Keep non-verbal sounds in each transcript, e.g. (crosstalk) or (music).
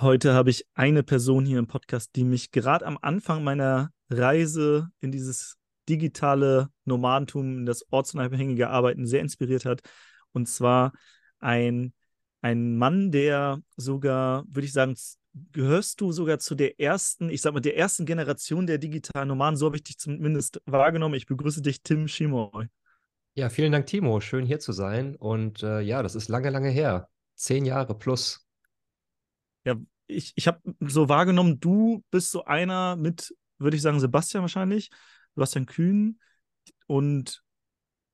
Heute habe ich eine Person hier im Podcast, die mich gerade am Anfang meiner Reise in dieses digitale Nomadentum, in das ortsunabhängige Arbeiten sehr inspiriert hat. Und zwar ein, ein Mann, der sogar, würde ich sagen, gehörst du sogar zu der ersten, ich sag mal, der ersten Generation der digitalen Nomaden. So habe ich dich zumindest wahrgenommen. Ich begrüße dich, Tim Schimoy. Ja, vielen Dank, Timo. Schön hier zu sein. Und äh, ja, das ist lange, lange her. Zehn Jahre plus. Ja, ich, ich habe so wahrgenommen, du bist so einer mit, würde ich sagen, Sebastian wahrscheinlich, Sebastian Kühn und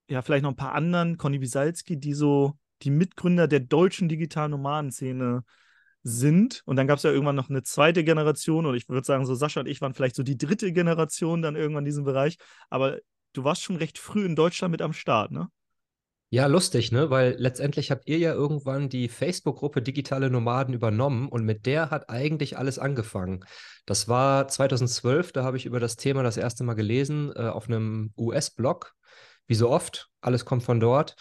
ja, vielleicht noch ein paar anderen, Conny Wisalski, die so die Mitgründer der deutschen digitalen Nomadenszene sind. Und dann gab es ja irgendwann noch eine zweite Generation und ich würde sagen, so Sascha und ich waren vielleicht so die dritte Generation dann irgendwann in diesem Bereich. Aber du warst schon recht früh in Deutschland mit am Start, ne? Ja, lustig, ne? Weil letztendlich habt ihr ja irgendwann die Facebook-Gruppe Digitale Nomaden übernommen und mit der hat eigentlich alles angefangen. Das war 2012, da habe ich über das Thema das erste Mal gelesen äh, auf einem US-Blog. Wie so oft, alles kommt von dort.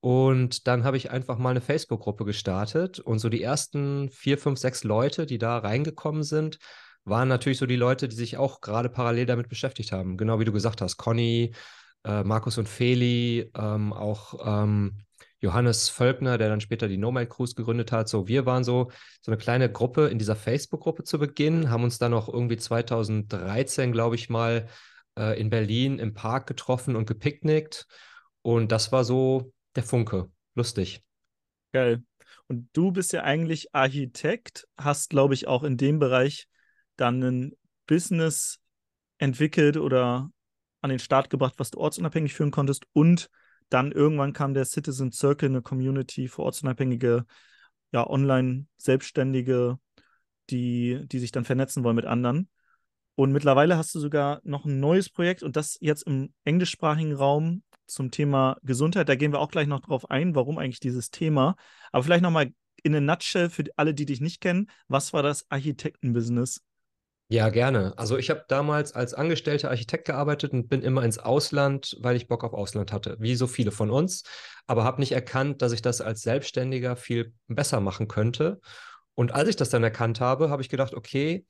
Und dann habe ich einfach mal eine Facebook-Gruppe gestartet und so die ersten vier, fünf, sechs Leute, die da reingekommen sind, waren natürlich so die Leute, die sich auch gerade parallel damit beschäftigt haben. Genau wie du gesagt hast, Conny, äh, Markus und Feli, ähm, auch ähm, Johannes Völkner, der dann später die Nomad Cruise gegründet hat. So, wir waren so, so eine kleine Gruppe in dieser Facebook-Gruppe zu Beginn, haben uns dann auch irgendwie 2013, glaube ich mal, äh, in Berlin im Park getroffen und gepicknickt. Und das war so der Funke. Lustig. Geil. Und du bist ja eigentlich Architekt, hast, glaube ich, auch in dem Bereich dann ein Business entwickelt oder an den Start gebracht, was du ortsunabhängig führen konntest. Und dann irgendwann kam der Citizen Circle, eine Community für ortsunabhängige, ja, Online-Selbstständige, die, die sich dann vernetzen wollen mit anderen. Und mittlerweile hast du sogar noch ein neues Projekt und das jetzt im englischsprachigen Raum zum Thema Gesundheit. Da gehen wir auch gleich noch drauf ein, warum eigentlich dieses Thema. Aber vielleicht nochmal in a nutshell für alle, die dich nicht kennen. Was war das Architektenbusiness? Ja, gerne. Also ich habe damals als angestellter Architekt gearbeitet und bin immer ins Ausland, weil ich Bock auf Ausland hatte, wie so viele von uns, aber habe nicht erkannt, dass ich das als Selbstständiger viel besser machen könnte. Und als ich das dann erkannt habe, habe ich gedacht, okay,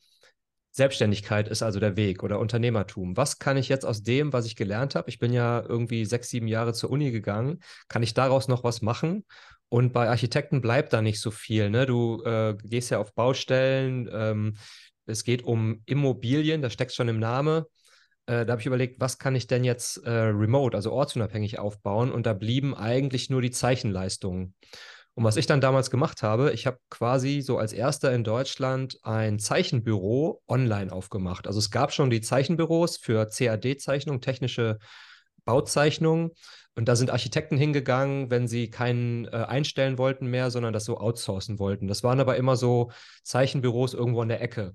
Selbstständigkeit ist also der Weg oder Unternehmertum. Was kann ich jetzt aus dem, was ich gelernt habe? Ich bin ja irgendwie sechs, sieben Jahre zur Uni gegangen. Kann ich daraus noch was machen? Und bei Architekten bleibt da nicht so viel. Ne? Du äh, gehst ja auf Baustellen, ähm, es geht um Immobilien, das steckt schon im Namen. Äh, da habe ich überlegt, was kann ich denn jetzt äh, remote, also ortsunabhängig aufbauen? Und da blieben eigentlich nur die Zeichenleistungen. Und was ich dann damals gemacht habe, ich habe quasi so als erster in Deutschland ein Zeichenbüro online aufgemacht. Also es gab schon die Zeichenbüros für CAD-Zeichnung, technische Bauzeichnungen. Und da sind Architekten hingegangen, wenn sie keinen äh, einstellen wollten mehr, sondern das so outsourcen wollten. Das waren aber immer so Zeichenbüros irgendwo an der Ecke.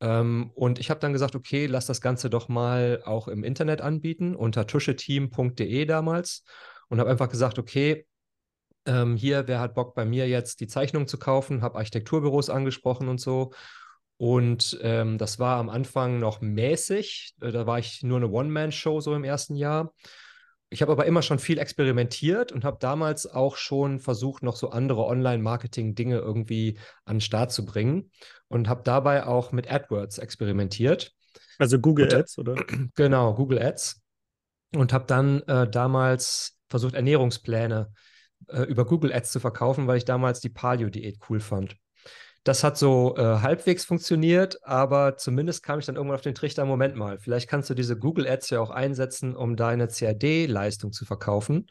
Ähm, und ich habe dann gesagt, okay, lass das Ganze doch mal auch im Internet anbieten, unter tuscheteam.de damals. Und habe einfach gesagt, okay, ähm, hier, wer hat Bock bei mir jetzt die Zeichnung zu kaufen? Habe Architekturbüros angesprochen und so. Und ähm, das war am Anfang noch mäßig. Äh, da war ich nur eine One-Man-Show so im ersten Jahr. Ich habe aber immer schon viel experimentiert und habe damals auch schon versucht, noch so andere Online-Marketing-Dinge irgendwie an den Start zu bringen und habe dabei auch mit AdWords experimentiert. Also Google Ads, oder? (clears throat) Genau, Google Ads. Und habe dann äh, damals versucht, Ernährungspläne äh, über Google Ads zu verkaufen, weil ich damals die Paleo-Diät cool fand. Das hat so äh, halbwegs funktioniert, aber zumindest kam ich dann irgendwann auf den Trichter, Moment mal, vielleicht kannst du diese Google Ads ja auch einsetzen, um deine CAD-Leistung zu verkaufen.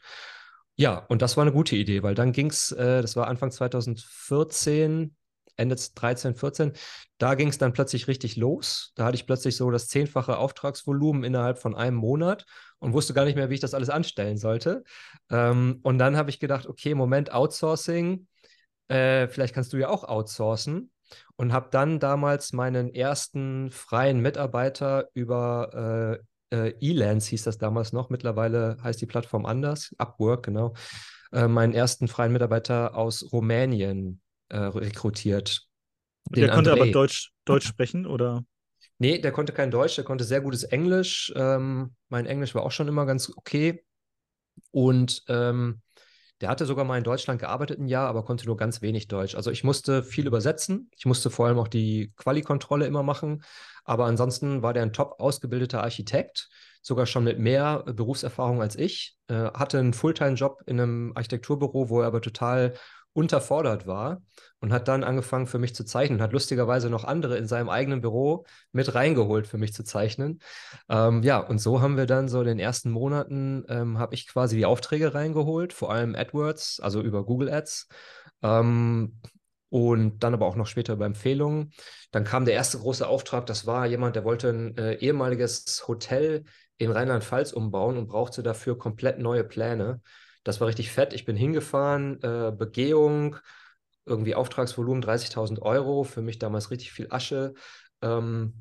Ja, und das war eine gute Idee, weil dann ging es, äh, das war Anfang 2014, Ende 13, 14, da ging es dann plötzlich richtig los. Da hatte ich plötzlich so das zehnfache Auftragsvolumen innerhalb von einem Monat und wusste gar nicht mehr, wie ich das alles anstellen sollte. Ähm, und dann habe ich gedacht, okay, Moment, Outsourcing, äh, vielleicht kannst du ja auch outsourcen. Und habe dann damals meinen ersten freien Mitarbeiter über äh, äh, Elance hieß das damals noch, mittlerweile heißt die Plattform anders, Upwork, genau, äh, meinen ersten freien Mitarbeiter aus Rumänien äh, rekrutiert. Der konnte André. aber Deutsch, Deutsch sprechen, oder? Nee, der konnte kein Deutsch, der konnte sehr gutes Englisch. Ähm, mein Englisch war auch schon immer ganz okay. Und ähm, Der hatte sogar mal in Deutschland gearbeitet ein Jahr, aber konnte nur ganz wenig Deutsch. Also ich musste viel übersetzen. Ich musste vor allem auch die Quali-Kontrolle immer machen. Aber ansonsten war der ein top ausgebildeter Architekt, sogar schon mit mehr Berufserfahrung als ich. Äh, hatte einen Fulltime-Job in einem Architekturbüro, wo er aber total unterfordert war und hat dann angefangen für mich zu zeichnen, hat lustigerweise noch andere in seinem eigenen Büro mit reingeholt für mich zu zeichnen. Ähm, ja, und so haben wir dann so in den ersten Monaten, ähm, habe ich quasi die Aufträge reingeholt, vor allem AdWords, also über Google Ads. Ähm, und dann aber auch noch später über Empfehlungen. Dann kam der erste große Auftrag, das war jemand, der wollte ein äh, ehemaliges Hotel in Rheinland-Pfalz umbauen und brauchte dafür komplett neue Pläne. Das war richtig fett. Ich bin hingefahren, äh, Begehung, irgendwie Auftragsvolumen 30.000 Euro, für mich damals richtig viel Asche. Ähm,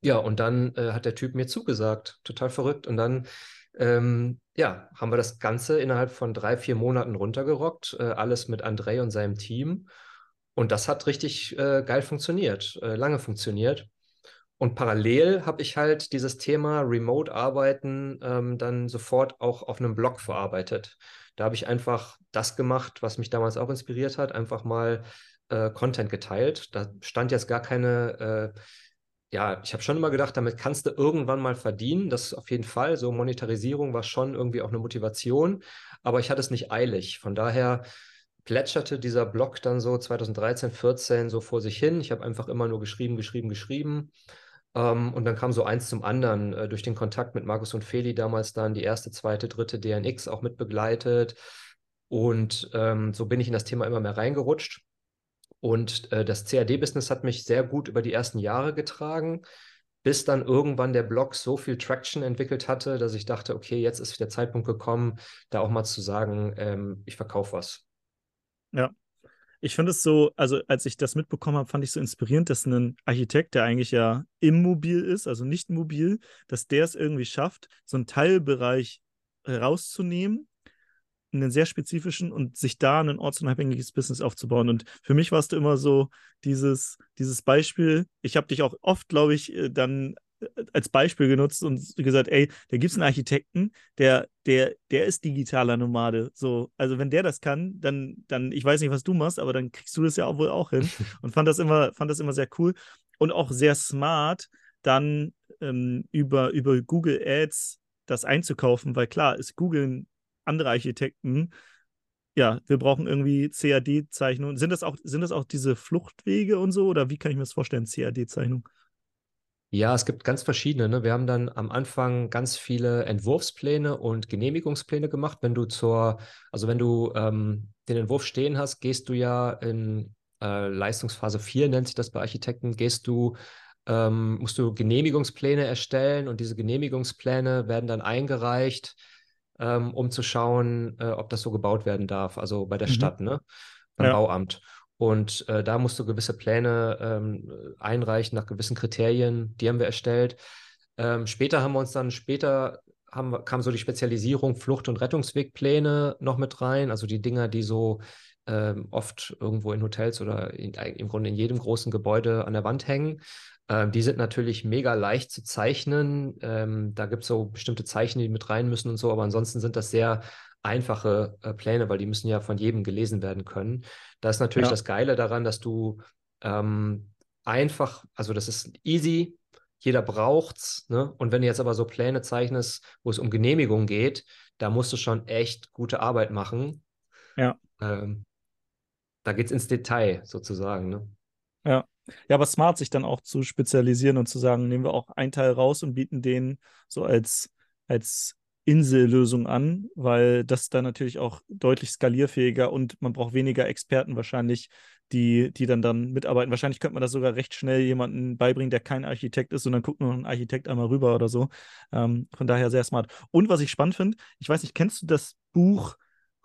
ja, und dann äh, hat der Typ mir zugesagt, total verrückt. Und dann, ähm, ja, haben wir das Ganze innerhalb von drei, vier Monaten runtergerockt, äh, alles mit André und seinem Team. Und das hat richtig äh, geil funktioniert, äh, lange funktioniert. Und parallel habe ich halt dieses Thema Remote-Arbeiten ähm, dann sofort auch auf einem Blog verarbeitet. Da habe ich einfach das gemacht, was mich damals auch inspiriert hat, einfach mal äh, Content geteilt. Da stand jetzt gar keine, äh, ja, ich habe schon immer gedacht, damit kannst du irgendwann mal verdienen. Das auf jeden Fall. So Monetarisierung war schon irgendwie auch eine Motivation, aber ich hatte es nicht eilig. Von daher plätscherte dieser Blog dann so 2013, 14 so vor sich hin. Ich habe einfach immer nur geschrieben, geschrieben, geschrieben. Ähm, und dann kam so eins zum anderen äh, durch den Kontakt mit Markus und Feli damals dann die erste, zweite, dritte DNX auch mit begleitet. Und ähm, so bin ich in das Thema immer mehr reingerutscht. Und äh, das CAD-Business hat mich sehr gut über die ersten Jahre getragen, bis dann irgendwann der Blog so viel Traction entwickelt hatte, dass ich dachte, okay, jetzt ist der Zeitpunkt gekommen, da auch mal zu sagen, ähm, ich verkaufe was. Ja, ich finde es so, also als ich das mitbekommen habe, fand ich so inspirierend, dass ein Architekt, der eigentlich ja immobil ist, also nicht mobil, dass der es irgendwie schafft, so einen Teilbereich rauszunehmen, einen sehr spezifischen und sich da ein ortsunabhängiges Business aufzubauen. Und für mich warst du immer so dieses, dieses Beispiel. Ich habe dich auch oft, glaube ich, äh, dann als Beispiel genutzt und gesagt, ey, da gibt es einen Architekten, der, der, der ist digitaler Nomade. So, also wenn der das kann, dann, dann, ich weiß nicht, was du machst, aber dann kriegst du das ja auch wohl auch hin. (laughs) Und fand das immer, fand das immer sehr cool und auch sehr smart, dann ähm, über, über Google Ads das einzukaufen, weil klar, es googeln andere Architekten, ja, wir brauchen irgendwie CAD-Zeichnungen. Sind das auch, sind das auch diese Fluchtwege und so? Oder wie kann ich mir das vorstellen, CAD-Zeichnung? Ja, es gibt ganz verschiedene. Ne? Wir haben dann am Anfang ganz viele Entwurfspläne und Genehmigungspläne gemacht. Wenn du zur, also wenn du ähm, den Entwurf stehen hast, gehst du ja in äh, Leistungsphase 4, nennt sich das bei Architekten, gehst du, ähm, musst du Genehmigungspläne erstellen und diese Genehmigungspläne werden dann eingereicht, ähm, um zu schauen, äh, ob das so gebaut werden darf, also bei der mhm. Stadt, ne? Beim ja. Bauamt. Und äh, da musst du gewisse Pläne ähm, einreichen nach gewissen Kriterien. Die haben wir erstellt. Ähm, später haben wir uns dann, später haben, kam so die Spezialisierung Flucht- und Rettungswegpläne noch mit rein. Also die Dinger, die so ähm, oft irgendwo in Hotels oder in, im Grunde in jedem großen Gebäude an der Wand hängen. Ähm, die sind natürlich mega leicht zu zeichnen. Ähm, da gibt es so bestimmte Zeichen, die mit rein müssen und so. Aber ansonsten sind das sehr einfache äh, Pläne, weil die müssen ja von jedem gelesen werden können. Da ist natürlich ja. das Geile daran, dass du ähm, einfach, also das ist easy, jeder braucht's, ne? Und wenn du jetzt aber so Pläne zeichnest, wo es um Genehmigung geht, da musst du schon echt gute Arbeit machen. Ja. Ähm, da geht's ins Detail sozusagen, ne? Ja. Ja, aber smart, sich dann auch zu spezialisieren und zu sagen, nehmen wir auch einen Teil raus und bieten den so als, als Insellösung an, weil das dann natürlich auch deutlich skalierfähiger und man braucht weniger Experten wahrscheinlich, die, die dann dann mitarbeiten. Wahrscheinlich könnte man das sogar recht schnell jemandem beibringen, der kein Architekt ist und dann guckt nur ein Architekt einmal rüber oder so. Ähm, von daher sehr smart. Und was ich spannend finde, ich weiß nicht, kennst du das Buch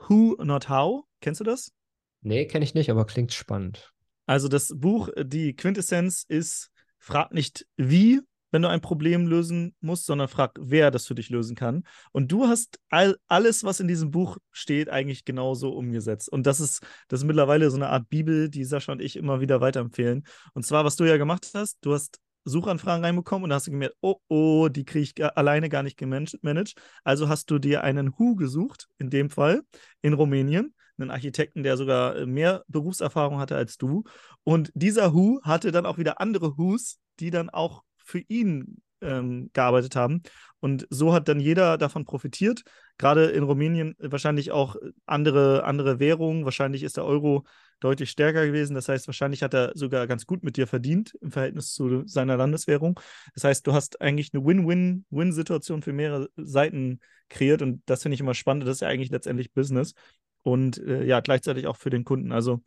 Who Not How? Kennst du das? Nee, kenne ich nicht, aber klingt spannend. Also das Buch, die Quintessenz ist, frag nicht wie, wenn du ein Problem lösen musst, sondern frag, wer das für dich lösen kann. Und du hast all, alles, was in diesem Buch steht, eigentlich genauso umgesetzt. Und das ist, das ist mittlerweile so eine Art Bibel, die Sascha und ich immer wieder weiterempfehlen. Und zwar, was du ja gemacht hast, du hast Suchanfragen reinbekommen und hast du gemerkt, oh, oh, die kriege ich alleine gar nicht gemanagt. Also hast du dir einen Hu gesucht, in dem Fall, in Rumänien, einen Architekten, der sogar äh, mehr Berufserfahrung hatte als du. Und dieser Hu hatte dann auch wieder andere Hus, die dann auch für ihn ähm, gearbeitet haben. Und so hat dann jeder davon profitiert. Gerade in Rumänien wahrscheinlich auch andere, andere Währungen. Wahrscheinlich ist der Euro deutlich stärker gewesen. Das heißt, wahrscheinlich hat er sogar ganz gut mit dir verdient im Verhältnis zu seiner Landeswährung. Das heißt, du hast eigentlich eine Win-Win-Win-Situation für mehrere Seiten kreiert. Und das finde ich immer spannend. Das ist ja eigentlich letztendlich Business. Und äh, ja, gleichzeitig auch für den Kunden. Also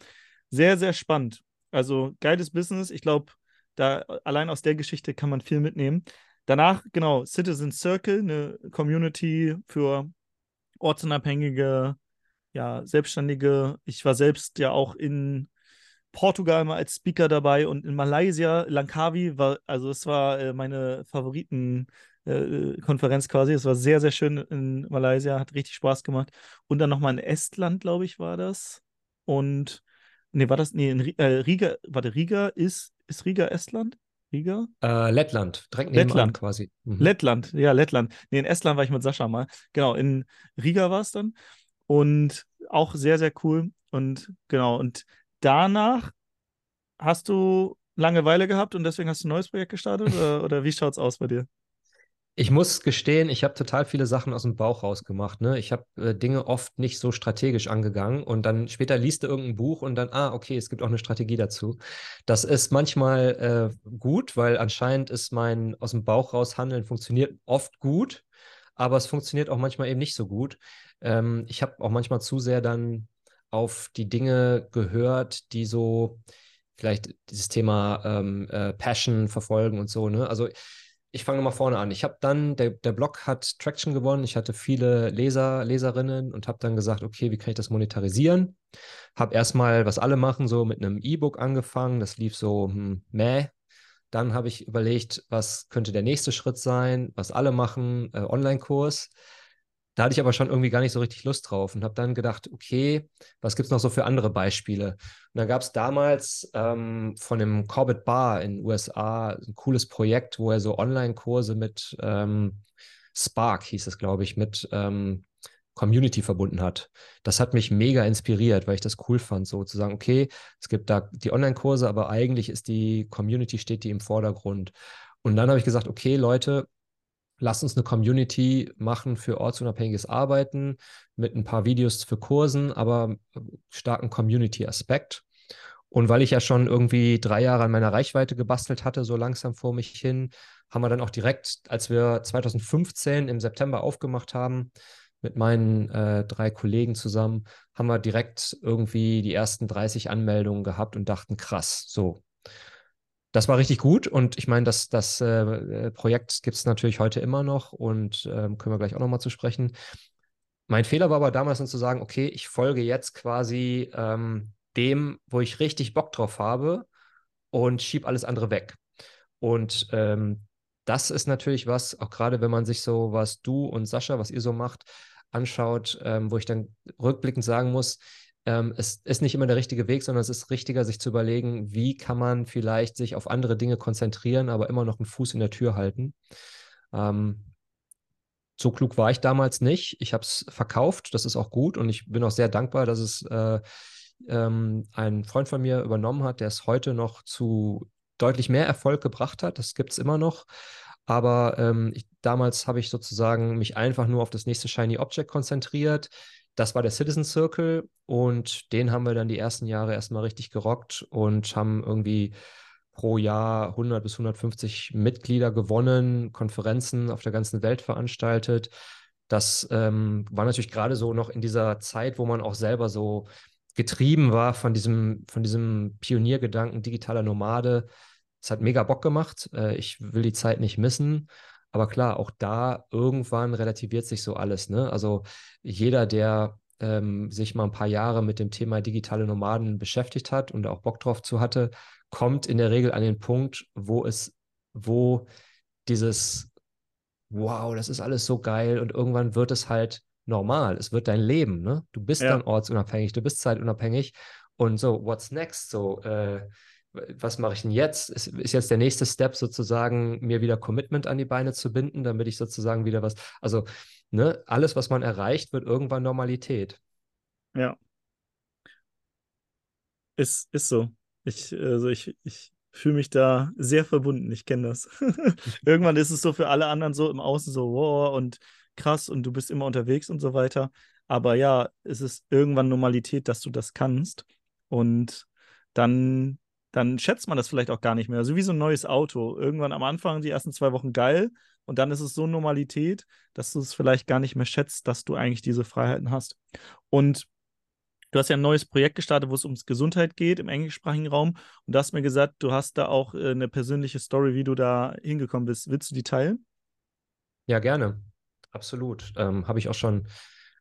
sehr, sehr spannend. Also geiles Business. Ich glaube, da allein aus der Geschichte kann man viel mitnehmen. Danach, genau, Citizen Circle, eine Community für ortsunabhängige, ja, Selbstständige. Ich war selbst ja auch in Portugal mal als Speaker dabei und in Malaysia, Langkawi war, also es war äh, meine Favoritenkonferenz äh, quasi. Es war sehr, sehr schön in Malaysia, hat richtig Spaß gemacht. Und dann nochmal in Estland, glaube ich, war das. Und, nee, war das, nee, in äh, Riga, warte, Riga ist ist Riga Estland? Riga? Äh, Lettland, direkt nebenan Lettland. quasi. Mhm. Lettland, ja, Lettland. Nee, in Estland war ich mit Sascha mal. Genau, in Riga war es dann. Und auch sehr, sehr cool. Und genau, und danach hast du Langeweile gehabt und deswegen hast du ein neues Projekt gestartet? oder, oder wie schaut es aus bei dir? Ich muss gestehen, ich habe total viele Sachen aus dem Bauch rausgemacht. Ne? Ich habe äh, Dinge oft nicht so strategisch angegangen und dann später liest du irgendein Buch und dann, ah, okay, es gibt auch eine Strategie dazu. Das ist manchmal äh, gut, weil anscheinend ist mein aus dem Bauch raus Handeln funktioniert oft gut, aber es funktioniert auch manchmal eben nicht so gut. Ähm, ich habe auch manchmal zu sehr dann auf die Dinge gehört, die so vielleicht dieses Thema ähm, äh, Passion verfolgen und so. Ne? Also ich fange nochmal vorne an. Ich habe dann, der, der Blog hat Traction gewonnen. Ich hatte viele Leser, Leserinnen und habe dann gesagt, okay, wie kann ich das monetarisieren? Habe erstmal, was alle machen, so mit einem E-Book angefangen. Das lief so, hm, meh. Dann habe ich überlegt, was könnte der nächste Schritt sein, was alle machen, äh, Online-Kurs. Da hatte ich aber schon irgendwie gar nicht so richtig Lust drauf und habe dann gedacht, okay, was gibt es noch so für andere Beispiele? Und dann gab es damals ähm, von dem Corbett Bar in den USA ein cooles Projekt, wo er so Online-Kurse mit ähm, Spark, hieß es, glaube ich, mit ähm, Community verbunden hat. Das hat mich mega inspiriert, weil ich das cool fand, so zu sagen, okay, es gibt da die Online-Kurse, aber eigentlich ist die Community, steht die im Vordergrund. Und dann habe ich gesagt, okay, Leute, Lass uns eine Community machen für ortsunabhängiges Arbeiten mit ein paar Videos für Kursen, aber starken Community-Aspekt. Und weil ich ja schon irgendwie drei Jahre an meiner Reichweite gebastelt hatte, so langsam vor mich hin, haben wir dann auch direkt, als wir 2015 im September aufgemacht haben, mit meinen äh, drei Kollegen zusammen, haben wir direkt irgendwie die ersten 30 Anmeldungen gehabt und dachten, krass, so, das war richtig gut und ich meine, das, das äh, Projekt gibt es natürlich heute immer noch und ähm, können wir gleich auch nochmal zu sprechen. Mein Fehler war aber damals dann zu sagen, okay, ich folge jetzt quasi ähm, dem, wo ich richtig Bock drauf habe und schiebe alles andere weg. Und ähm, das ist natürlich was, auch gerade wenn man sich so, was du und Sascha, was ihr so macht, anschaut, ähm, wo ich dann rückblickend sagen muss, ähm, es ist nicht immer der richtige Weg, sondern es ist richtiger, sich zu überlegen, wie kann man vielleicht sich auf andere Dinge konzentrieren, aber immer noch einen Fuß in der Tür halten. Ähm, so klug war ich damals nicht. Ich habe es verkauft, das ist auch gut und ich bin auch sehr dankbar, dass es äh, ähm, ein Freund von mir übernommen hat, der es heute noch zu deutlich mehr Erfolg gebracht hat. Das gibt es immer noch. Aber ähm, ich, damals habe ich sozusagen mich einfach nur auf das nächste Shiny Object konzentriert. Das war der Citizen Circle und den haben wir dann die ersten Jahre erstmal richtig gerockt und haben irgendwie pro Jahr 100 bis 150 Mitglieder gewonnen, Konferenzen auf der ganzen Welt veranstaltet. Das ähm, war natürlich gerade so noch in dieser Zeit, wo man auch selber so getrieben war von diesem, von diesem Pioniergedanken digitaler Nomade. Es hat mega Bock gemacht. Äh, ich will die Zeit nicht missen. Aber klar, auch da irgendwann relativiert sich so alles. Ne? Also jeder, der ähm, sich mal ein paar Jahre mit dem Thema digitale Nomaden beschäftigt hat und auch Bock drauf zu hatte, kommt in der Regel an den Punkt, wo es, wo dieses Wow, das ist alles so geil und irgendwann wird es halt normal. Es wird dein Leben, ne? Du bist ja. dann ortsunabhängig, du bist zeitunabhängig und so, what's next? So, äh, was mache ich denn jetzt? Ist, ist jetzt der nächste Step sozusagen, mir wieder Commitment an die Beine zu binden, damit ich sozusagen wieder was, also ne, alles, was man erreicht, wird irgendwann Normalität. Ja. Ist, ist so. Ich, also ich, ich fühle mich da sehr verbunden. Ich kenne das. (laughs) Irgendwann ist es so für alle anderen so im Außen so, wow, und krass, und du bist immer unterwegs und so weiter. Aber ja, es ist irgendwann Normalität, dass du das kannst. Und dann, dann schätzt man das vielleicht auch gar nicht mehr. So wie so ein neues Auto. Irgendwann am Anfang die ersten zwei Wochen geil und dann ist es so Normalität, dass du es vielleicht gar nicht mehr schätzt, dass du eigentlich diese Freiheiten hast. Und du hast ja ein neues Projekt gestartet, wo es ums Gesundheit geht im englischsprachigen Raum. Und du hast mir gesagt, du hast da auch äh, eine persönliche Story, wie du da hingekommen bist. Willst du die teilen? Ja, gerne. Absolut. Ähm, Habe ich auch schon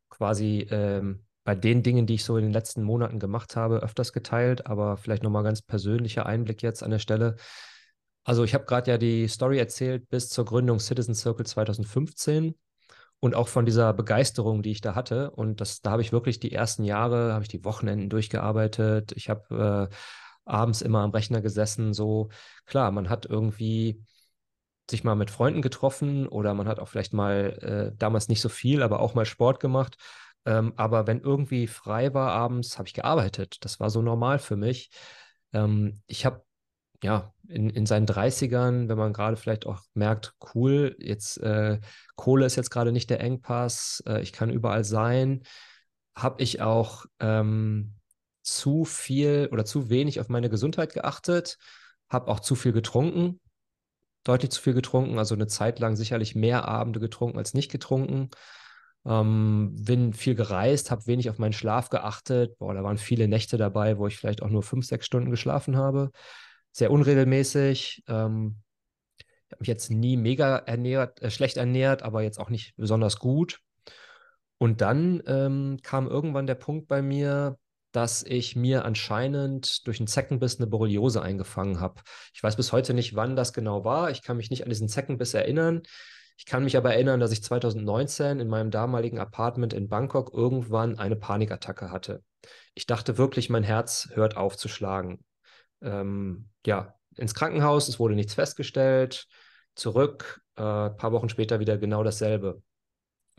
quasi ähm, bei den Dingen, die ich so in den letzten Monaten gemacht habe, öfters geteilt, aber vielleicht nochmal ganz persönlicher Einblick jetzt an der Stelle. Also ich habe gerade ja die Story erzählt bis zur Gründung Citizen Circle 2015 und auch von dieser Begeisterung, die ich da hatte. Und das, da habe ich wirklich die ersten Jahre, habe ich die Wochenenden durchgearbeitet. Ich habe äh, abends immer am Rechner gesessen. So klar, man hat irgendwie sich mal mit Freunden getroffen oder man hat auch vielleicht mal äh, damals nicht so viel, aber auch mal Sport gemacht. Ähm, aber wenn irgendwie frei war abends, habe ich gearbeitet. Das war so normal für mich. Ähm, ich habe ja in, in seinen 30ern, wenn man gerade vielleicht auch merkt, cool, jetzt äh, Kohle ist jetzt gerade nicht der Engpass, äh, ich kann überall sein, habe ich auch ähm, zu viel oder zu wenig auf meine Gesundheit geachtet, habe auch zu viel getrunken, deutlich zu viel getrunken, also eine Zeit lang sicherlich mehr Abende getrunken als nicht getrunken. Ähm, bin viel gereist, habe wenig auf meinen Schlaf geachtet. Boah, da waren viele Nächte dabei, wo ich vielleicht auch nur fünf, sechs Stunden geschlafen habe. Sehr unregelmäßig. Ähm, ich habe mich jetzt nie mega ernährt, äh, schlecht ernährt, aber jetzt auch nicht besonders gut. Und dann ähm, kam irgendwann der Punkt bei mir, dass ich mir anscheinend durch einen Zeckenbiss eine Borreliose eingefangen habe. Ich weiß bis heute nicht, wann das genau war. Ich kann mich nicht an diesen Zeckenbiss erinnern. Ich kann mich aber erinnern, dass ich 2019 in meinem damaligen Apartment in Bangkok irgendwann eine Panikattacke hatte. Ich dachte wirklich, mein Herz hört auf zu schlagen. Ähm, ja, ins Krankenhaus, es wurde nichts festgestellt. Zurück, äh, ein paar Wochen später wieder genau dasselbe.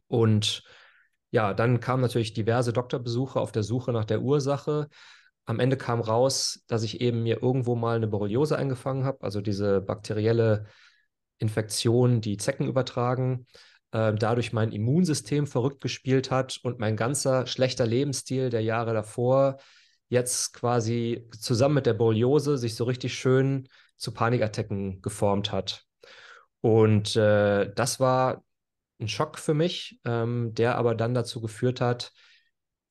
Und ja, dann kamen natürlich diverse Doktorbesuche auf der Suche nach der Ursache. Am Ende kam raus, dass ich eben mir irgendwo mal eine Borreliose eingefangen habe, also diese bakterielle Infektion, die Zecken übertragen, äh, dadurch mein Immunsystem verrückt gespielt hat und mein ganzer schlechter Lebensstil der Jahre davor jetzt quasi zusammen mit der Borreliose sich so richtig schön zu Panikattacken geformt hat. Und äh, das war ein Schock für mich, ähm, der aber dann dazu geführt hat,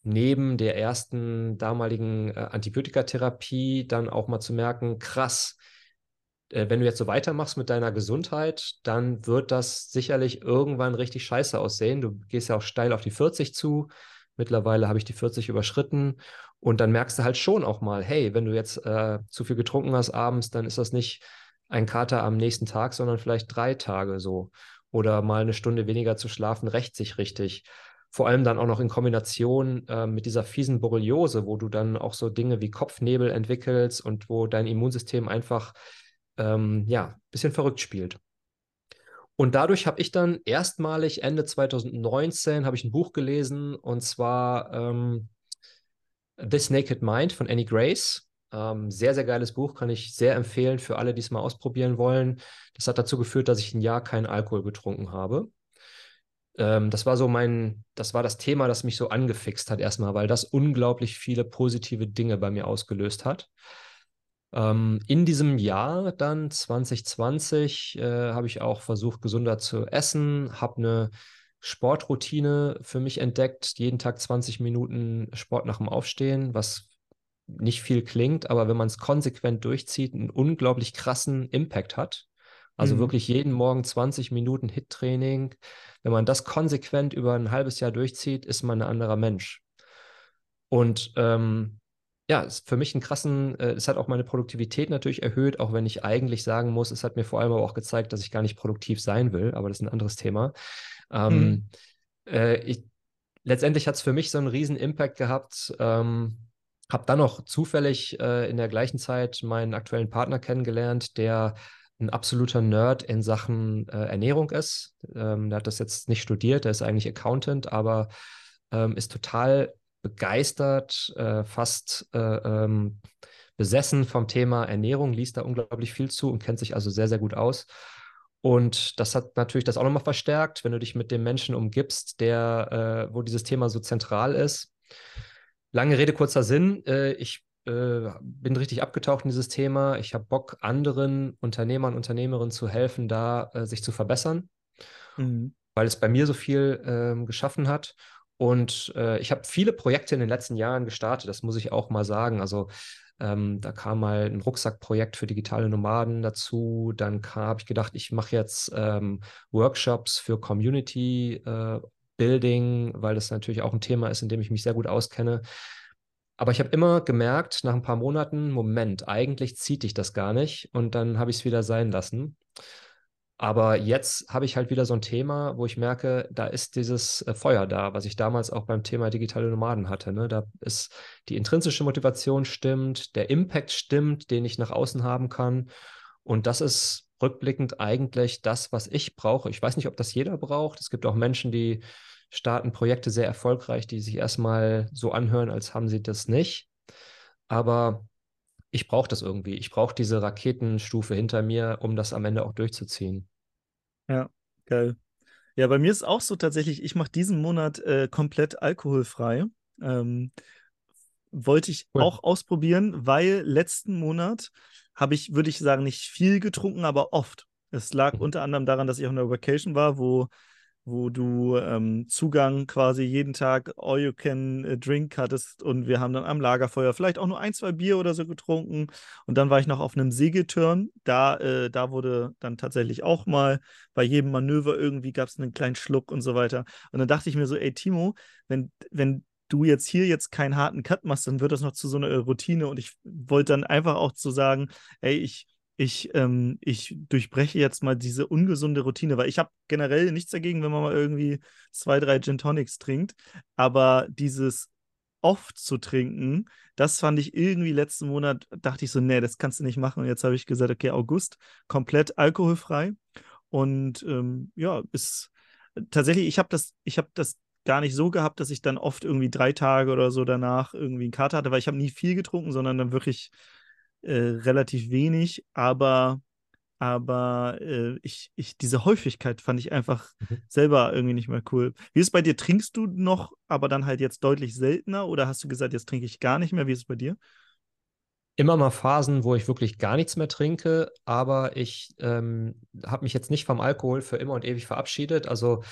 neben der ersten damaligen äh, Antibiotikatherapie dann auch mal zu merken, krass, wenn du jetzt so weitermachst mit deiner Gesundheit, dann wird das sicherlich irgendwann richtig scheiße aussehen. Du gehst ja auch steil auf die 40 zu. Mittlerweile habe ich die 40 überschritten und dann merkst du halt schon auch mal, hey, wenn du jetzt äh, zu viel getrunken hast abends, dann ist das nicht ein Kater am nächsten Tag, sondern vielleicht drei Tage so oder mal eine Stunde weniger zu schlafen, rächt sich richtig. Vor allem dann auch noch in Kombination äh, mit dieser fiesen Borreliose, wo du dann auch so Dinge wie Kopfnebel entwickelst und wo dein Immunsystem einfach ähm, ja, ein bisschen verrückt spielt. Und dadurch habe ich dann erstmalig Ende 2019 habe ich ein Buch gelesen und zwar ähm, This Naked Mind von Annie Grace. Ähm, sehr, sehr geiles Buch, kann ich sehr empfehlen für alle, die es mal ausprobieren wollen. Das hat dazu geführt, dass ich ein Jahr keinen Alkohol getrunken habe. Ähm, das war so mein, das war das Thema, das mich so angefixt hat erstmal, weil das unglaublich viele positive Dinge bei mir ausgelöst hat. Ähm, in diesem Jahr dann 2020 äh, habe ich auch versucht, gesunder zu essen, habe eine Sportroutine für mich entdeckt, jeden Tag 20 Minuten Sport nach dem Aufstehen, was nicht viel klingt, aber wenn man es konsequent durchzieht, einen unglaublich krassen Impact hat. Also mhm. wirklich jeden Morgen 20 Minuten Hit-Training. Wenn man das konsequent über ein halbes Jahr durchzieht, ist man ein anderer Mensch. Und ähm, ja, ist für mich ein krassen, äh, es hat auch meine Produktivität natürlich erhöht, auch wenn ich eigentlich sagen muss, es hat mir vor allem aber auch gezeigt, dass ich gar nicht produktiv sein will, aber das ist ein anderes Thema. Ähm, mhm. äh, ich, letztendlich hat es für mich so einen riesen Impact gehabt, ähm, habe dann noch zufällig äh, in der gleichen Zeit meinen aktuellen Partner kennengelernt, der ein absoluter Nerd in Sachen äh, Ernährung ist. Ähm, der hat das jetzt nicht studiert, der ist eigentlich Accountant, aber ähm, ist total begeistert, äh, fast äh, ähm, besessen vom Thema Ernährung, liest da unglaublich viel zu und kennt sich also sehr, sehr gut aus. Und das hat natürlich das auch nochmal verstärkt, wenn du dich mit dem Menschen umgibst, der, äh, wo dieses Thema so zentral ist. Lange Rede, kurzer Sinn. Äh, ich äh, bin richtig abgetaucht in dieses Thema. Ich habe Bock, anderen Unternehmern, Unternehmerinnen zu helfen, da äh, sich zu verbessern, mhm. weil es bei mir so viel ähm, geschaffen hat. Und äh, ich habe viele Projekte in den letzten Jahren gestartet, das muss ich auch mal sagen. Also ähm, da kam mal ein Rucksackprojekt für digitale Nomaden dazu. Dann habe ich gedacht, ich mache jetzt ähm, Workshops für Community äh, Building, weil das natürlich auch ein Thema ist, in dem ich mich sehr gut auskenne. Aber ich habe immer gemerkt, nach ein paar Monaten, Moment, eigentlich zieht dich das gar nicht. Und dann habe ich es wieder sein lassen. Aber jetzt habe ich halt wieder so ein Thema, wo ich merke, da ist dieses äh, Feuer da, was ich damals auch beim Thema digitale Nomaden hatte. Ne? Da ist die intrinsische Motivation stimmt, der Impact stimmt, den ich nach außen haben kann. Und das ist rückblickend eigentlich das, was ich brauche. Ich weiß nicht, ob das jeder braucht. Es gibt auch Menschen, die starten Projekte sehr erfolgreich, die sich erstmal so anhören, als haben sie das nicht. Aber ich brauche das irgendwie. Ich brauche diese Raketenstufe hinter mir, um das am Ende auch durchzuziehen. Ja, geil. Ja, bei mir ist auch so tatsächlich, ich mache diesen Monat äh, komplett alkoholfrei. Ähm, wollte ich cool. auch ausprobieren, weil letzten Monat habe ich, würde ich sagen, nicht viel getrunken, aber oft. Es lag mhm. unter anderem daran, dass ich auf einer Vacation war, wo wo du ähm, Zugang quasi jeden Tag all you can äh, drink hattest und wir haben dann am Lagerfeuer vielleicht auch nur ein, zwei Bier oder so getrunken und dann war ich noch auf einem Segelturn, da, äh, da wurde dann tatsächlich auch mal bei jedem Manöver irgendwie gab es einen kleinen Schluck und so weiter. Und dann dachte ich mir so, ey Timo, wenn, wenn du jetzt hier jetzt keinen harten Cut machst, dann wird das noch zu so einer Routine. Und ich wollte dann einfach auch zu sagen, ey, ich ich, ähm, ich durchbreche jetzt mal diese ungesunde Routine, weil ich habe generell nichts dagegen, wenn man mal irgendwie zwei, drei Gin Tonics trinkt, aber dieses oft zu trinken, das fand ich irgendwie letzten Monat, dachte ich so, nee, das kannst du nicht machen. Und jetzt habe ich gesagt, okay, August, komplett alkoholfrei. Und ähm, ja, ist tatsächlich, ich habe das, ich habe das gar nicht so gehabt, dass ich dann oft irgendwie drei Tage oder so danach irgendwie einen Kater hatte, weil ich habe nie viel getrunken, sondern dann wirklich äh, relativ wenig, aber, aber äh, ich, ich, diese Häufigkeit fand ich einfach mhm. selber irgendwie nicht mehr cool. Wie ist es bei dir? Trinkst du noch, aber dann halt jetzt deutlich seltener oder hast du gesagt, jetzt trinke ich gar nicht mehr? Wie ist es bei dir? Immer mal Phasen, wo ich wirklich gar nichts mehr trinke, aber ich ähm, habe mich jetzt nicht vom Alkohol für immer und ewig verabschiedet. Also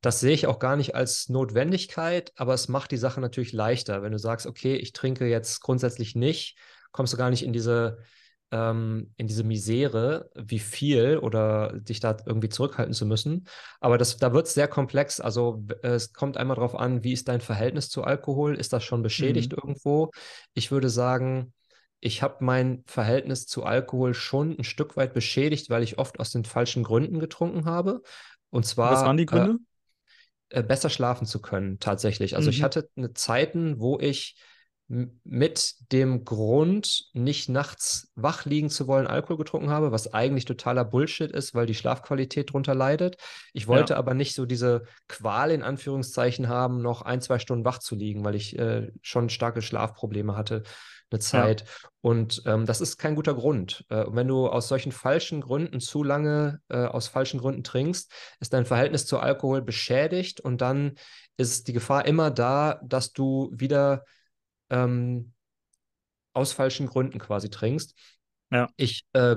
das sehe ich auch gar nicht als Notwendigkeit, aber es macht die Sache natürlich leichter, wenn du sagst, okay, ich trinke jetzt grundsätzlich nicht, kommst du gar nicht in diese, ähm, in diese Misere, wie viel oder dich da irgendwie zurückhalten zu müssen. Aber das, da wird es sehr komplex. Also es kommt einmal darauf an, wie ist dein Verhältnis zu Alkohol? Ist das schon beschädigt mhm. irgendwo? Ich würde sagen, ich habe mein Verhältnis zu Alkohol schon ein Stück weit beschädigt, weil ich oft aus den falschen Gründen getrunken habe. Und zwar. Was waren die Gründe? Äh, besser schlafen zu können, tatsächlich. Also mhm. ich hatte eine Zeiten, wo ich mit dem Grund, nicht nachts wach liegen zu wollen, Alkohol getrunken habe, was eigentlich totaler Bullshit ist, weil die Schlafqualität darunter leidet. Ich wollte ja. aber nicht so diese Qual in Anführungszeichen haben, noch ein, zwei Stunden wach zu liegen, weil ich äh, schon starke Schlafprobleme hatte eine Zeit. Ja. Und ähm, das ist kein guter Grund. Äh, wenn du aus solchen falschen Gründen zu lange äh, aus falschen Gründen trinkst, ist dein Verhältnis zu Alkohol beschädigt und dann ist die Gefahr immer da, dass du wieder ähm, aus falschen Gründen quasi trinkst. Ja. Ich äh,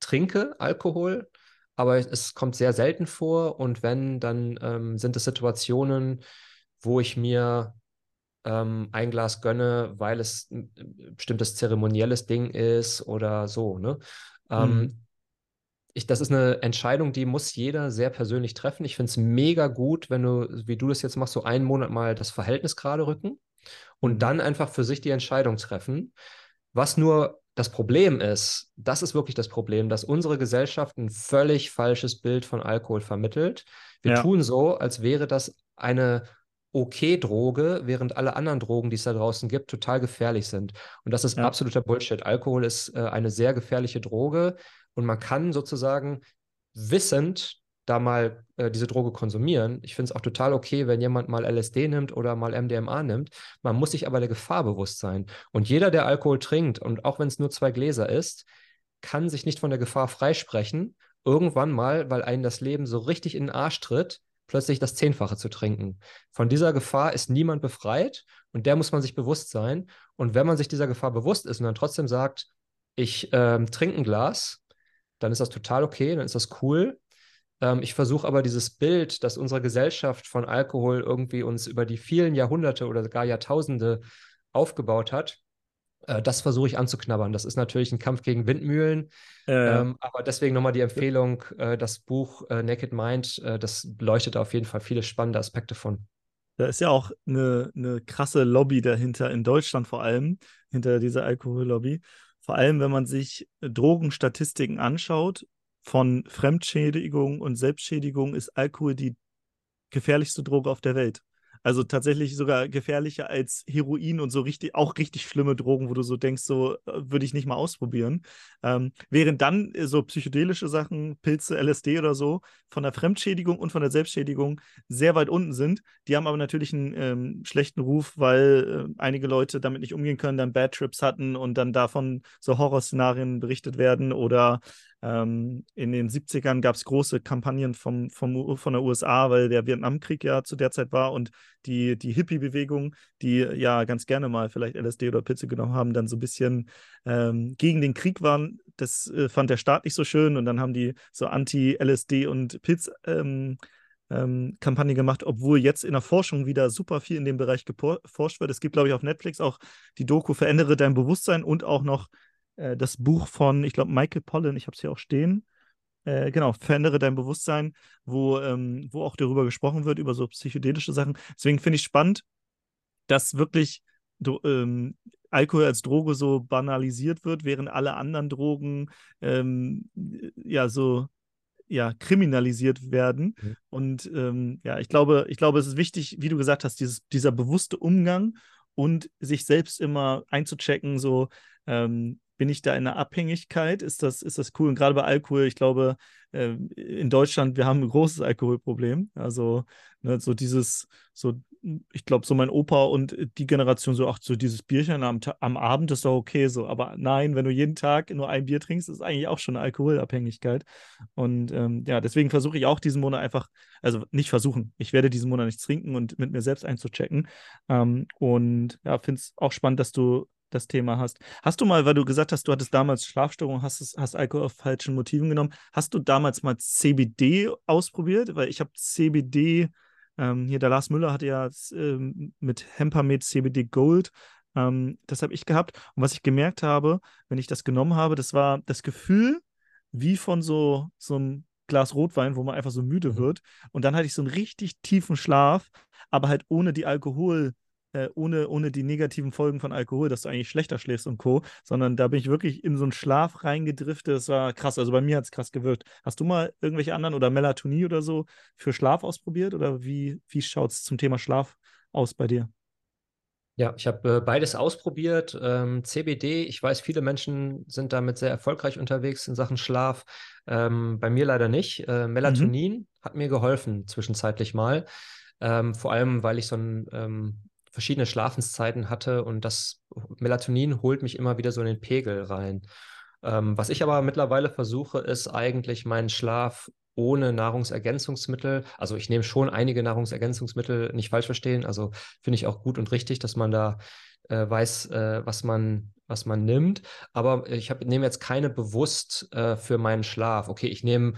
trinke Alkohol, aber es kommt sehr selten vor und wenn, dann ähm, sind es Situationen, wo ich mir ähm, ein Glas gönne, weil es ein bestimmtes zeremonielles Ding ist oder so. Ne? Ähm, mhm. Ich, das ist eine Entscheidung, die muss jeder sehr persönlich treffen. Ich finde es mega gut, wenn du, wie du das jetzt machst, so einen Monat mal das Verhältnis gerade rücken und dann einfach für sich die Entscheidung treffen. Was nur das Problem ist, das ist wirklich das Problem, dass unsere Gesellschaft ein völlig falsches Bild von Alkohol vermittelt. Wir ja. tun so, als wäre das eine okay Droge, während alle anderen Drogen, die es da draußen gibt, total gefährlich sind. Und das ist ja. absoluter Bullshit. Alkohol ist äh, eine sehr gefährliche Droge und man kann sozusagen wissend da mal äh, diese Droge konsumieren. Ich finde es auch total okay, wenn jemand mal LSD nimmt oder mal MDMA nimmt. Man muss sich aber der Gefahr bewusst sein. Und jeder, der Alkohol trinkt, und auch wenn es nur zwei Gläser ist, kann sich nicht von der Gefahr freisprechen, irgendwann mal, weil einen das Leben so richtig in den Arsch tritt, plötzlich das Zehnfache zu trinken. Von dieser Gefahr ist niemand befreit und der muss man sich bewusst sein. Und wenn man sich dieser Gefahr bewusst ist und dann trotzdem sagt, ich ähm, trinke ein Glas, dann ist das total okay, dann ist das cool. Ähm, ich versuche aber dieses Bild, das unsere Gesellschaft von Alkohol irgendwie uns über die vielen Jahrhunderte oder gar Jahrtausende aufgebaut hat, äh, das versuche ich anzuknabbern. Das ist natürlich ein Kampf gegen Windmühlen. Äh, ähm, aber deswegen nochmal die Empfehlung, äh, das Buch äh, Naked Mind, äh, das beleuchtet auf jeden Fall viele spannende Aspekte von. Da ist ja auch eine, eine krasse Lobby dahinter, in Deutschland vor allem, hinter dieser Alkohollobby. Vor allem, wenn man sich Drogenstatistiken anschaut, von Fremdschädigung und Selbstschädigung ist Alkohol die gefährlichste Droge auf der Welt. Also tatsächlich sogar gefährlicher als Heroin und so richtig, auch richtig schlimme Drogen, wo du so denkst, so äh, würde ich nicht mal ausprobieren. Ähm, während dann äh, so psychedelische Sachen, Pilze, LSD oder so, von der Fremdschädigung und von der Selbstschädigung sehr weit unten sind. Die haben aber natürlich einen ähm, schlechten Ruf, weil äh, einige Leute damit nicht umgehen können, dann Bad Trips hatten und dann davon so Horrorszenarien berichtet werden oder ähm, in den 70ern gab es große Kampagnen vom, vom, von der USA, weil der Vietnamkrieg ja zu der Zeit war und die, die Hippie-Bewegung, die ja ganz gerne mal vielleicht LSD oder Pilze genommen haben, dann so ein bisschen ähm, gegen den Krieg waren. Das äh, fand der Staat nicht so schön und dann haben die so Anti-LSD und Pilz. Ähm, ähm, Kampagne gemacht, obwohl jetzt in der Forschung wieder super viel in dem Bereich geforscht wird. Es gibt, glaube ich, auf Netflix auch die Doku Verändere dein Bewusstsein und auch noch äh, das Buch von, ich glaube, Michael Pollan, ich habe es hier auch stehen. Äh, genau, Verändere dein Bewusstsein, wo, ähm, wo auch darüber gesprochen wird, über so psychedelische Sachen. Deswegen finde ich spannend, dass wirklich do, ähm, Alkohol als Droge so banalisiert wird, während alle anderen Drogen ähm, ja so ja, kriminalisiert werden. Mhm. Und ähm, ja, ich glaube, ich glaube, es ist wichtig, wie du gesagt hast, dieses, dieser bewusste Umgang und sich selbst immer einzuchecken, so ähm, bin ich da in einer Abhängigkeit? Ist das, ist das cool? Und gerade bei Alkohol, ich glaube, äh, in Deutschland, wir haben ein großes Alkoholproblem. Also, ne, so dieses, so, ich glaube, so mein Opa und die Generation, so, ach, so dieses Bierchen am, am Abend ist doch okay so. Aber nein, wenn du jeden Tag nur ein Bier trinkst, ist eigentlich auch schon eine Alkoholabhängigkeit. Und ähm, ja, deswegen versuche ich auch diesen Monat einfach, also nicht versuchen, ich werde diesen Monat nichts trinken und mit mir selbst einzuchecken. Ähm, und ja, finde es auch spannend, dass du das Thema hast. Hast du mal, weil du gesagt hast, du hattest damals Schlafstörungen, hast, hast Alkohol auf falschen Motiven genommen, hast du damals mal CBD ausprobiert? Weil ich habe CBD, ähm, hier der Lars Müller hatte ja ähm, mit Hempamet CBD Gold, ähm, das habe ich gehabt. Und was ich gemerkt habe, wenn ich das genommen habe, das war das Gefühl wie von so, so einem Glas Rotwein, wo man einfach so müde mhm. wird. Und dann hatte ich so einen richtig tiefen Schlaf, aber halt ohne die Alkohol- äh, ohne, ohne die negativen Folgen von Alkohol, dass du eigentlich schlechter schläfst und Co., sondern da bin ich wirklich in so einen Schlaf reingedriftet. Das war krass. Also bei mir hat es krass gewirkt. Hast du mal irgendwelche anderen oder Melatonie oder so für Schlaf ausprobiert? Oder wie, wie schaut es zum Thema Schlaf aus bei dir? Ja, ich habe äh, beides ausprobiert. Ähm, CBD, ich weiß, viele Menschen sind damit sehr erfolgreich unterwegs in Sachen Schlaf. Ähm, bei mir leider nicht. Äh, Melatonin mhm. hat mir geholfen zwischenzeitlich mal. Ähm, vor allem, weil ich so ein ähm, verschiedene Schlafenszeiten hatte und das Melatonin holt mich immer wieder so in den Pegel rein. Ähm, was ich aber mittlerweile versuche, ist eigentlich meinen Schlaf ohne Nahrungsergänzungsmittel. Also ich nehme schon einige Nahrungsergänzungsmittel, nicht falsch verstehen. Also finde ich auch gut und richtig, dass man da äh, weiß, äh, was man was man nimmt. Aber ich hab, nehme jetzt keine bewusst äh, für meinen Schlaf. Okay, ich nehme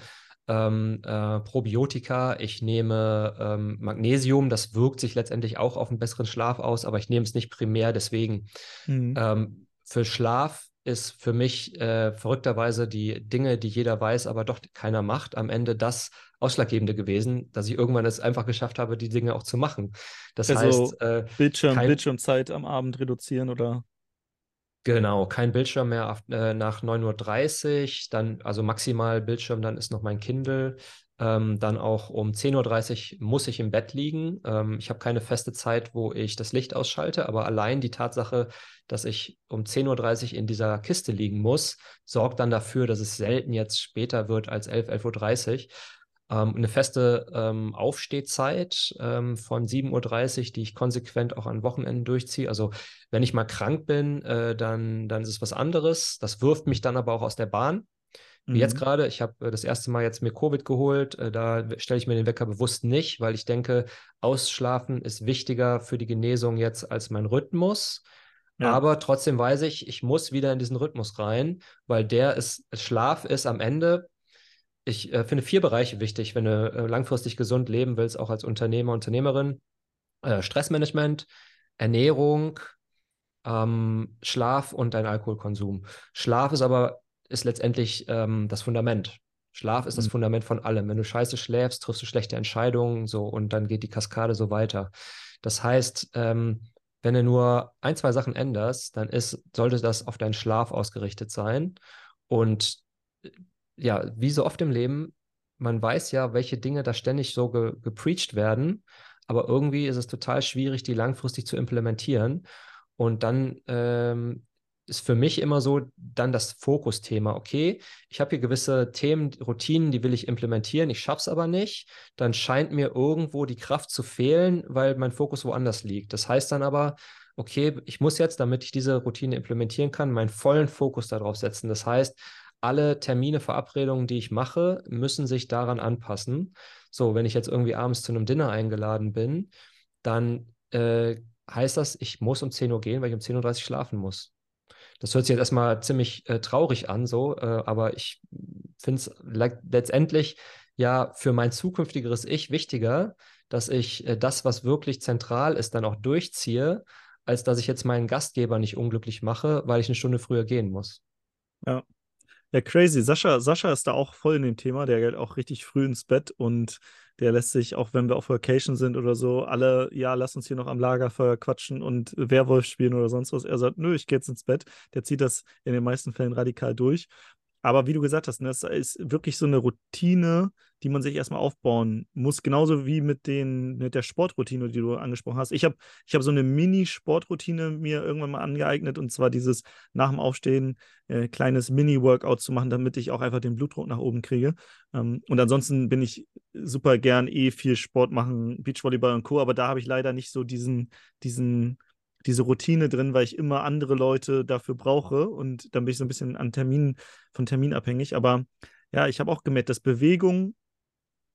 ähm, äh, Probiotika, ich nehme ähm, Magnesium, das wirkt sich letztendlich auch auf einen besseren Schlaf aus, aber ich nehme es nicht primär deswegen. Mhm. Ähm, für Schlaf ist für mich äh, verrückterweise die Dinge, die jeder weiß, aber doch keiner macht, am Ende das Ausschlaggebende gewesen, dass ich irgendwann es einfach geschafft habe, die Dinge auch zu machen. Das also heißt, äh, Bildschirm, kein... Bildschirmzeit am Abend reduzieren oder Genau, kein Bildschirm mehr auf, äh, nach 9.30 Uhr, dann, also maximal Bildschirm, dann ist noch mein Kindle. Ähm, dann auch um 10.30 Uhr muss ich im Bett liegen. Ähm, ich habe keine feste Zeit, wo ich das Licht ausschalte, aber allein die Tatsache, dass ich um 10.30 Uhr in dieser Kiste liegen muss, sorgt dann dafür, dass es selten jetzt später wird als 11, 11.30 Uhr. Ähm, eine feste ähm, Aufstehzeit ähm, von 7.30 Uhr, die ich konsequent auch an Wochenenden durchziehe. Also wenn ich mal krank bin, äh, dann, dann ist es was anderes. Das wirft mich dann aber auch aus der Bahn. Wie mhm. jetzt gerade, ich habe äh, das erste Mal jetzt mir Covid geholt. Äh, da stelle ich mir den Wecker bewusst nicht, weil ich denke, Ausschlafen ist wichtiger für die Genesung jetzt als mein Rhythmus. Ja. Aber trotzdem weiß ich, ich muss wieder in diesen Rhythmus rein, weil der ist, Schlaf ist am Ende ich äh, finde vier Bereiche wichtig, wenn du äh, langfristig gesund leben willst, auch als Unternehmer, Unternehmerin. Äh, Stressmanagement, Ernährung, ähm, Schlaf und dein Alkoholkonsum. Schlaf ist aber ist letztendlich ähm, das Fundament. Schlaf ist mhm. das Fundament von allem. Wenn du scheiße schläfst, triffst du schlechte Entscheidungen so und dann geht die Kaskade so weiter. Das heißt, ähm, wenn du nur ein, zwei Sachen änderst, dann ist, sollte das auf deinen Schlaf ausgerichtet sein. Und ja, wie so oft im Leben, man weiß ja, welche Dinge da ständig so ge gepreacht werden, aber irgendwie ist es total schwierig, die langfristig zu implementieren. Und dann ähm, ist für mich immer so dann das Fokusthema. Okay, ich habe hier gewisse Themen, Routinen, die will ich implementieren, ich schaffe es aber nicht. Dann scheint mir irgendwo die Kraft zu fehlen, weil mein Fokus woanders liegt. Das heißt dann aber, okay, ich muss jetzt, damit ich diese Routine implementieren kann, meinen vollen Fokus darauf setzen. Das heißt, alle Termine, Verabredungen, die ich mache, müssen sich daran anpassen. So, wenn ich jetzt irgendwie abends zu einem Dinner eingeladen bin, dann äh, heißt das, ich muss um 10 Uhr gehen, weil ich um 10.30 Uhr schlafen muss. Das hört sich jetzt erstmal ziemlich äh, traurig an, so, äh, aber ich finde es letztendlich ja für mein zukünftigeres Ich wichtiger, dass ich äh, das, was wirklich zentral ist, dann auch durchziehe, als dass ich jetzt meinen Gastgeber nicht unglücklich mache, weil ich eine Stunde früher gehen muss. Ja, ja, crazy. Sascha, Sascha ist da auch voll in dem Thema. Der geht auch richtig früh ins Bett und der lässt sich, auch wenn wir auf Vacation sind oder so, alle, ja, lass uns hier noch am Lagerfeuer quatschen und Werwolf spielen oder sonst was. Er sagt, nö, ich gehe jetzt ins Bett. Der zieht das in den meisten Fällen radikal durch. Aber wie du gesagt hast, ne, das ist wirklich so eine Routine, die man sich erstmal aufbauen muss. Genauso wie mit, den, mit der Sportroutine, die du angesprochen hast. Ich habe ich hab so eine Mini-Sportroutine mir irgendwann mal angeeignet und zwar dieses nach dem Aufstehen äh, kleines Mini-Workout zu machen, damit ich auch einfach den Blutdruck nach oben kriege. Ähm, und ansonsten bin ich super gern eh viel Sport machen, Beachvolleyball und Co. Aber da habe ich leider nicht so diesen, diesen diese Routine drin, weil ich immer andere Leute dafür brauche und dann bin ich so ein bisschen an Terminen, von Termin abhängig. Aber ja, ich habe auch gemerkt, dass Bewegung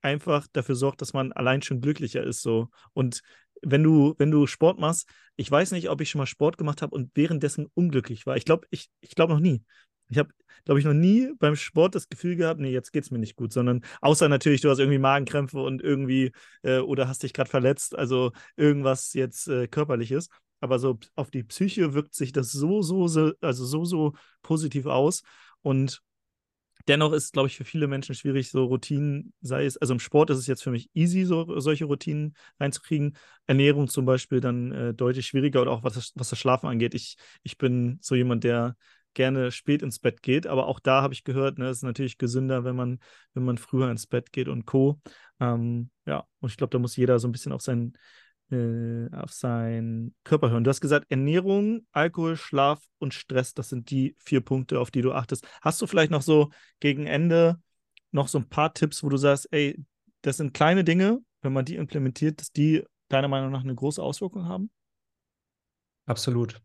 einfach dafür sorgt, dass man allein schon glücklicher ist. So. Und wenn du, wenn du Sport machst, ich weiß nicht, ob ich schon mal Sport gemacht habe und währenddessen unglücklich war. Ich glaube, ich, ich glaube noch nie. Ich habe, glaube ich, noch nie beim Sport das Gefühl gehabt, nee, jetzt geht es mir nicht gut, sondern außer natürlich, du hast irgendwie Magenkrämpfe und irgendwie äh, oder hast dich gerade verletzt, also irgendwas jetzt äh, körperliches aber so auf die Psyche wirkt sich das so, so, so, also so, so positiv aus. Und dennoch ist, glaube ich, für viele Menschen schwierig, so Routinen, sei es, also im Sport ist es jetzt für mich easy, so solche Routinen reinzukriegen. Ernährung zum Beispiel dann äh, deutlich schwieriger oder auch was das, was das Schlafen angeht. Ich, ich bin so jemand, der gerne spät ins Bett geht, aber auch da habe ich gehört, ne, es ist natürlich gesünder, wenn man, wenn man früher ins Bett geht und Co. Ähm, ja, und ich glaube, da muss jeder so ein bisschen auf sein äh, auf seinen Körper hören. Du hast gesagt, Ernährung, Alkohol, Schlaf und Stress, das sind die vier Punkte, auf die du achtest. Hast du vielleicht noch so gegen Ende noch so ein paar Tipps, wo du sagst, ey, das sind kleine Dinge, wenn man die implementiert, dass die deiner Meinung nach eine große Auswirkung haben? Absolut.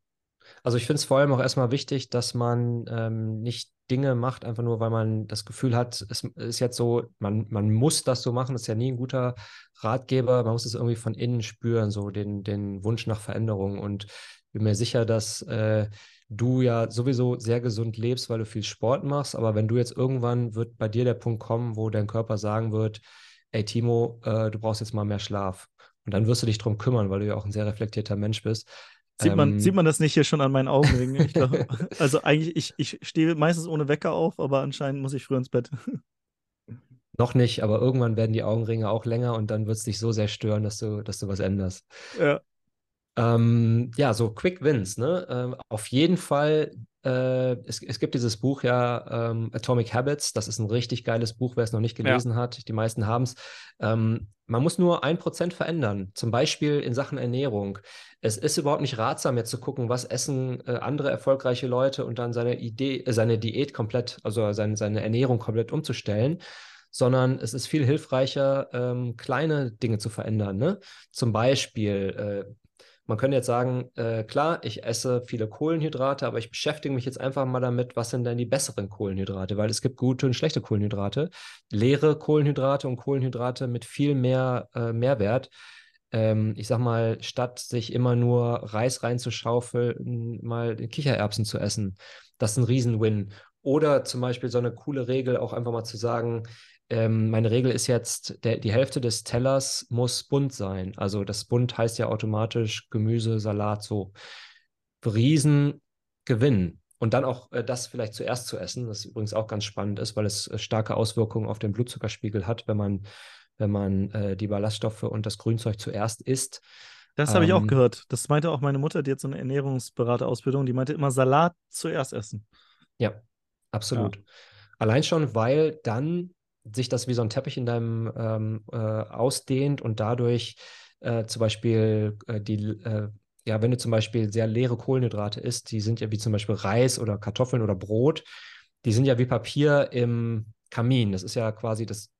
Also ich finde es vor allem auch erstmal wichtig, dass man ähm, nicht Dinge macht, einfach nur, weil man das Gefühl hat, es ist jetzt so, man, man muss das so machen, das ist ja nie ein guter Ratgeber, man muss es irgendwie von innen spüren, so den, den Wunsch nach Veränderung. Und bin mir sicher, dass äh, du ja sowieso sehr gesund lebst, weil du viel Sport machst, aber wenn du jetzt irgendwann wird bei dir der Punkt kommen, wo dein Körper sagen wird, ey Timo, äh, du brauchst jetzt mal mehr Schlaf. Und dann wirst du dich darum kümmern, weil du ja auch ein sehr reflektierter Mensch bist. Sieht man, ähm, sieht man das nicht hier schon an meinen Augenringen? Ich glaub, (laughs) also eigentlich, ich, ich stehe meistens ohne Wecker auf, aber anscheinend muss ich früher ins Bett. Noch nicht, aber irgendwann werden die Augenringe auch länger und dann wird es dich so sehr stören, dass du, dass du was änderst. Ja. Ähm, ja, so Quick Wins, ne? Ähm, auf jeden Fall äh, es, es, gibt dieses Buch ja, ähm, Atomic Habits. Das ist ein richtig geiles Buch, wer es noch nicht gelesen ja. hat. Die meisten haben es. Ähm, man muss nur ein Prozent verändern, zum Beispiel in Sachen Ernährung. Es ist überhaupt nicht ratsam, jetzt zu gucken, was essen äh, andere erfolgreiche Leute und dann seine Idee, äh, seine Diät komplett, also seine, seine Ernährung komplett umzustellen, sondern es ist viel hilfreicher, ähm, kleine Dinge zu verändern. Ne? Zum Beispiel, äh, man könnte jetzt sagen, äh, klar, ich esse viele Kohlenhydrate, aber ich beschäftige mich jetzt einfach mal damit, was sind denn die besseren Kohlenhydrate, weil es gibt gute und schlechte Kohlenhydrate, leere Kohlenhydrate und Kohlenhydrate mit viel mehr äh, Mehrwert. Ähm, ich sag mal, statt sich immer nur Reis reinzuschaufeln, mal Kichererbsen zu essen. Das ist ein Riesen-Win. Oder zum Beispiel so eine coole Regel, auch einfach mal zu sagen, ähm, meine Regel ist jetzt, der, die Hälfte des Tellers muss bunt sein. Also das bunt heißt ja automatisch Gemüse, Salat, so. Riesengewinn. Und dann auch äh, das vielleicht zuerst zu essen, was übrigens auch ganz spannend ist, weil es äh, starke Auswirkungen auf den Blutzuckerspiegel hat, wenn man, wenn man äh, die Ballaststoffe und das Grünzeug zuerst isst. Das habe ich auch ähm, gehört. Das meinte auch meine Mutter, die hat so eine Ernährungsberaterausbildung, die meinte immer Salat zuerst essen. Ja, absolut. Ja. Allein schon, weil dann sich das wie so ein Teppich in deinem ähm, äh, ausdehnt und dadurch äh, zum Beispiel äh, die, äh, ja, wenn du zum Beispiel sehr leere Kohlenhydrate isst, die sind ja wie zum Beispiel Reis oder Kartoffeln oder Brot, die sind ja wie Papier im Kamin. Das ist ja quasi das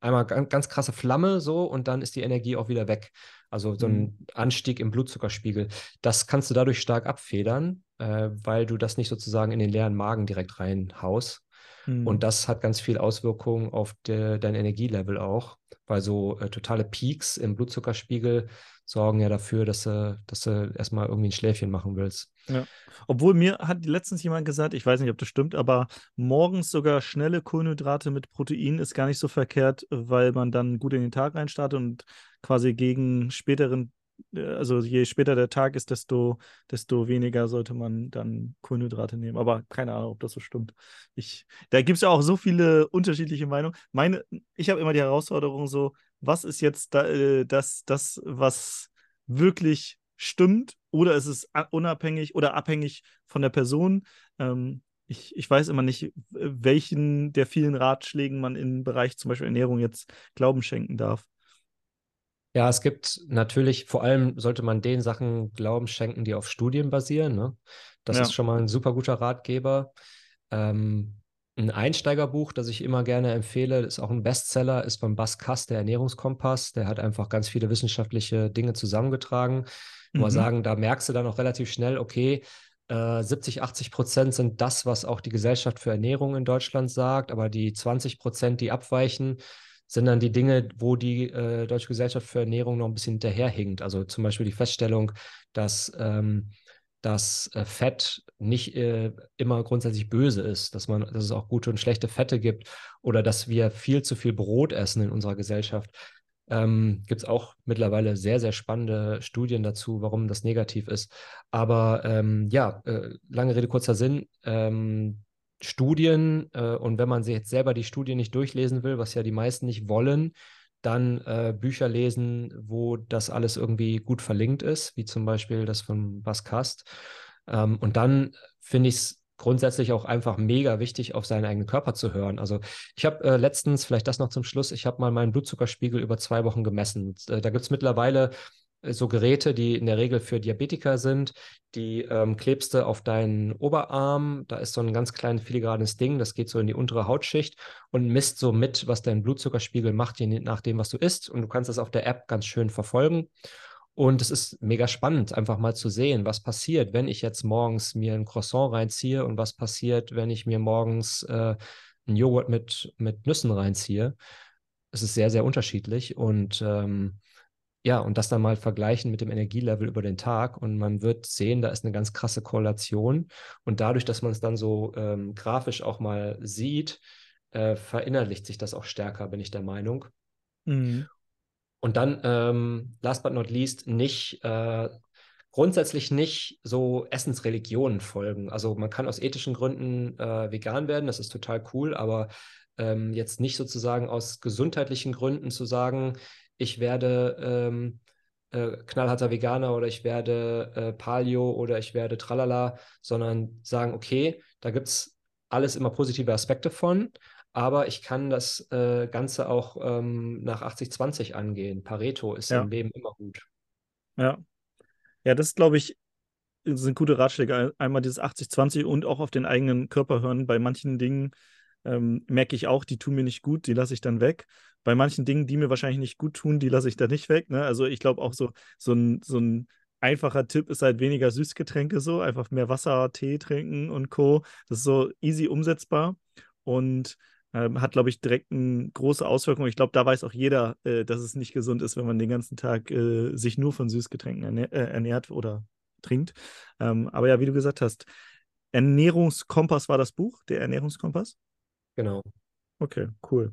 einmal ganz, ganz krasse Flamme so und dann ist die Energie auch wieder weg. Also so ein mhm. Anstieg im Blutzuckerspiegel. Das kannst du dadurch stark abfedern, äh, weil du das nicht sozusagen in den leeren Magen direkt reinhaust. Mhm. Und das hat ganz viel Auswirkungen auf de, dein Energielevel auch, weil so äh, totale Peaks im Blutzuckerspiegel sorgen ja dafür, dass du, dass du erstmal irgendwie ein Schläfchen machen willst. Ja. Obwohl mir hat letztens jemand gesagt, ich weiß nicht, ob das stimmt, aber morgens sogar schnelle Kohlenhydrate mit Protein ist gar nicht so verkehrt, weil man dann gut in den Tag reinstartet und quasi gegen späteren also je später der Tag ist, desto, desto weniger sollte man dann Kohlenhydrate nehmen. Aber keine Ahnung, ob das so stimmt. Ich, da gibt es ja auch so viele unterschiedliche Meinungen. Meine, ich habe immer die Herausforderung so, was ist jetzt da, äh, das, das, was wirklich stimmt oder ist es unabhängig oder abhängig von der Person? Ähm, ich, ich weiß immer nicht, welchen der vielen Ratschlägen man im Bereich zum Beispiel Ernährung jetzt Glauben schenken darf. Ja, es gibt natürlich, vor allem sollte man den Sachen Glauben schenken, die auf Studien basieren. Ne? Das ja. ist schon mal ein super guter Ratgeber. Ähm, ein Einsteigerbuch, das ich immer gerne empfehle, ist auch ein Bestseller, ist von Bas Kass, der Ernährungskompass. Der hat einfach ganz viele wissenschaftliche Dinge zusammengetragen. Mhm. Mal sagen, da merkst du dann auch relativ schnell, okay, äh, 70, 80 Prozent sind das, was auch die Gesellschaft für Ernährung in Deutschland sagt, aber die 20 Prozent, die abweichen, sind dann die Dinge, wo die äh, Deutsche Gesellschaft für Ernährung noch ein bisschen hinterherhinkt. Also zum Beispiel die Feststellung, dass ähm, dass äh, Fett nicht äh, immer grundsätzlich böse ist, dass man, dass es auch gute und schlechte Fette gibt oder dass wir viel zu viel Brot essen in unserer Gesellschaft. Ähm, Gibt es auch mittlerweile sehr, sehr spannende Studien dazu, warum das negativ ist. Aber ähm, ja, äh, lange Rede, kurzer Sinn. Ähm, Studien äh, und wenn man sich jetzt selber die Studien nicht durchlesen will, was ja die meisten nicht wollen, dann äh, Bücher lesen, wo das alles irgendwie gut verlinkt ist, wie zum Beispiel das von Baskast. Ähm, und dann finde ich es grundsätzlich auch einfach mega wichtig, auf seinen eigenen Körper zu hören. Also ich habe äh, letztens, vielleicht das noch zum Schluss, ich habe mal meinen Blutzuckerspiegel über zwei Wochen gemessen. Äh, da gibt es mittlerweile so Geräte, die in der Regel für Diabetiker sind, die ähm, klebst du auf deinen Oberarm. Da ist so ein ganz kleines filigranes Ding, das geht so in die untere Hautschicht und misst so mit, was dein Blutzuckerspiegel macht, je nachdem, was du isst. Und du kannst das auf der App ganz schön verfolgen. Und es ist mega spannend, einfach mal zu sehen, was passiert, wenn ich jetzt morgens mir ein Croissant reinziehe und was passiert, wenn ich mir morgens äh, einen Joghurt mit, mit Nüssen reinziehe. Es ist sehr, sehr unterschiedlich und ähm, ja, und das dann mal vergleichen mit dem Energielevel über den Tag und man wird sehen, da ist eine ganz krasse Korrelation. Und dadurch, dass man es dann so ähm, grafisch auch mal sieht, äh, verinnerlicht sich das auch stärker, bin ich der Meinung. Mhm. Und dann, ähm, last but not least, nicht äh, grundsätzlich nicht so Essensreligionen folgen. Also man kann aus ethischen Gründen äh, vegan werden, das ist total cool, aber ähm, jetzt nicht sozusagen aus gesundheitlichen Gründen zu sagen, ich werde ähm, äh, knallharter Veganer oder ich werde äh, Paleo oder ich werde Tralala, sondern sagen, okay, da gibt es alles immer positive Aspekte von, aber ich kann das äh, Ganze auch ähm, nach 80-20 angehen. Pareto ist ja. im Leben immer gut. Ja. Ja, das glaube ich, sind gute Ratschläge. Einmal dieses 80-20 und auch auf den eigenen Körper hören. Bei manchen Dingen ähm, merke ich auch, die tun mir nicht gut, die lasse ich dann weg. Bei manchen Dingen, die mir wahrscheinlich nicht gut tun, die lasse ich dann nicht weg. Ne? Also ich glaube auch so, so ein, so ein einfacher Tipp ist halt weniger Süßgetränke so, einfach mehr Wasser, Tee trinken und Co. Das ist so easy umsetzbar und ähm, hat, glaube ich, direkt eine große Auswirkung. Ich glaube, da weiß auch jeder, äh, dass es nicht gesund ist, wenn man den ganzen Tag äh, sich nur von Süßgetränken ernährt, äh, ernährt oder trinkt. Ähm, aber ja, wie du gesagt hast, Ernährungskompass war das Buch, der Ernährungskompass. Genau. Okay, cool.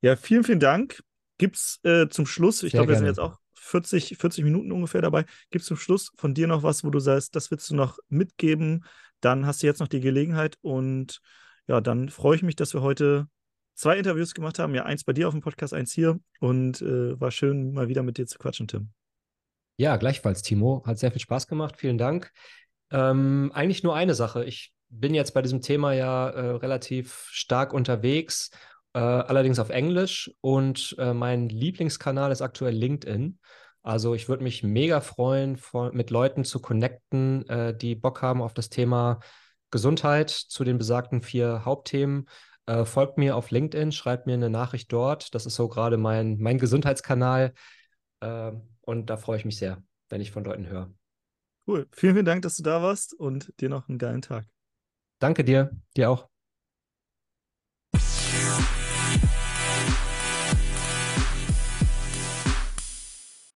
Ja, vielen, vielen Dank. Gibt es äh, zum Schluss, ich glaube, wir sind jetzt auch 40, 40 Minuten ungefähr dabei. Gibt es zum Schluss von dir noch was, wo du sagst, das willst du noch mitgeben? Dann hast du jetzt noch die Gelegenheit und ja, dann freue ich mich, dass wir heute zwei Interviews gemacht haben. Ja, eins bei dir auf dem Podcast, eins hier. Und äh, war schön, mal wieder mit dir zu quatschen, Tim. Ja, gleichfalls, Timo. Hat sehr viel Spaß gemacht. Vielen Dank. Ähm, eigentlich nur eine Sache. Ich bin jetzt bei diesem Thema ja äh, relativ stark unterwegs, äh, allerdings auf Englisch und äh, mein Lieblingskanal ist aktuell LinkedIn. Also ich würde mich mega freuen, von, mit Leuten zu connecten, äh, die Bock haben auf das Thema Gesundheit zu den besagten vier Hauptthemen. Äh, folgt mir auf LinkedIn, schreibt mir eine Nachricht dort. Das ist so gerade mein, mein Gesundheitskanal. Äh, und da freue ich mich sehr, wenn ich von Leuten höre. Cool. Vielen, vielen Dank, dass du da warst und dir noch einen geilen Tag. Danke dir, dir auch.